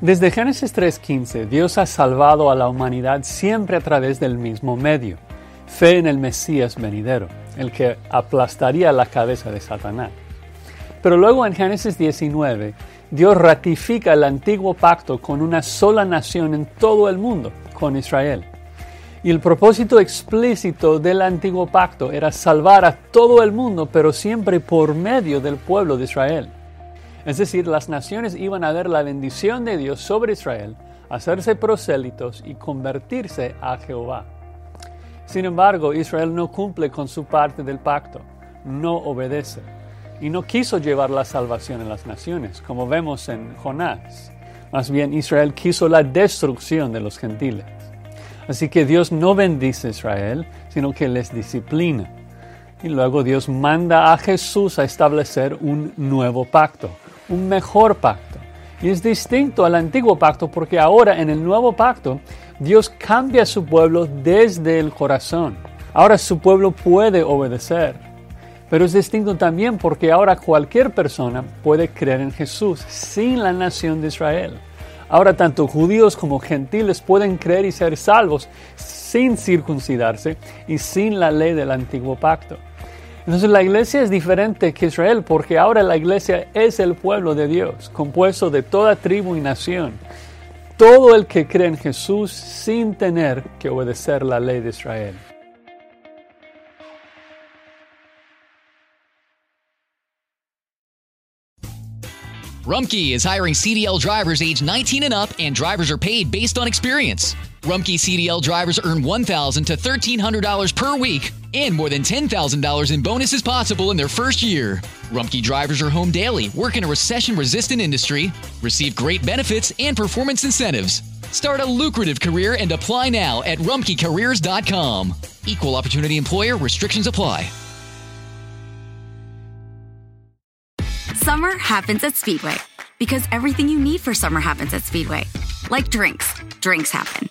Desde Génesis 3.15, Dios ha salvado a la humanidad siempre a través del mismo medio, fe en el Mesías venidero, el que aplastaría la cabeza de Satanás. Pero luego en Génesis 19, Dios ratifica el antiguo pacto con una sola nación en todo el mundo, con Israel. Y el propósito explícito del antiguo pacto era salvar a todo el mundo, pero siempre por medio del pueblo de Israel. Es decir, las naciones iban a ver la bendición de Dios sobre Israel, hacerse prosélitos y convertirse a Jehová. Sin embargo, Israel no cumple con su parte del pacto, no obedece y no quiso llevar la salvación a las naciones, como vemos en Jonás. Más bien, Israel quiso la destrucción de los gentiles. Así que Dios no bendice a Israel, sino que les disciplina. Y luego Dios manda a Jesús a establecer un nuevo pacto, un mejor pacto. Y es distinto al antiguo pacto porque ahora en el nuevo pacto Dios cambia a su pueblo desde el corazón. Ahora su pueblo puede obedecer. Pero es distinto también porque ahora cualquier persona puede creer en Jesús sin la nación de Israel. Ahora tanto judíos como gentiles pueden creer y ser salvos sin circuncidarse y sin la ley del antiguo pacto. Entonces la iglesia es diferente que Israel porque ahora la iglesia es el pueblo de Dios, compuesto de toda tribu y nación. Todo el que cree en Jesús sin tener que obedecer la ley de Israel. Rumkey is hiring CDL drivers age 19 and up, and drivers are paid based on experience. Rumkey CDL drivers earn 1,000 to $1,300 per week and more than $10,000 in bonuses possible in their first year. Rumkey drivers are home daily, work in a recession resistant industry, receive great benefits and performance incentives. Start a lucrative career and apply now at rumkeycareers.com. Equal opportunity employer restrictions apply. Summer happens at Speedway because everything you need for summer happens at Speedway. Like drinks, drinks happen.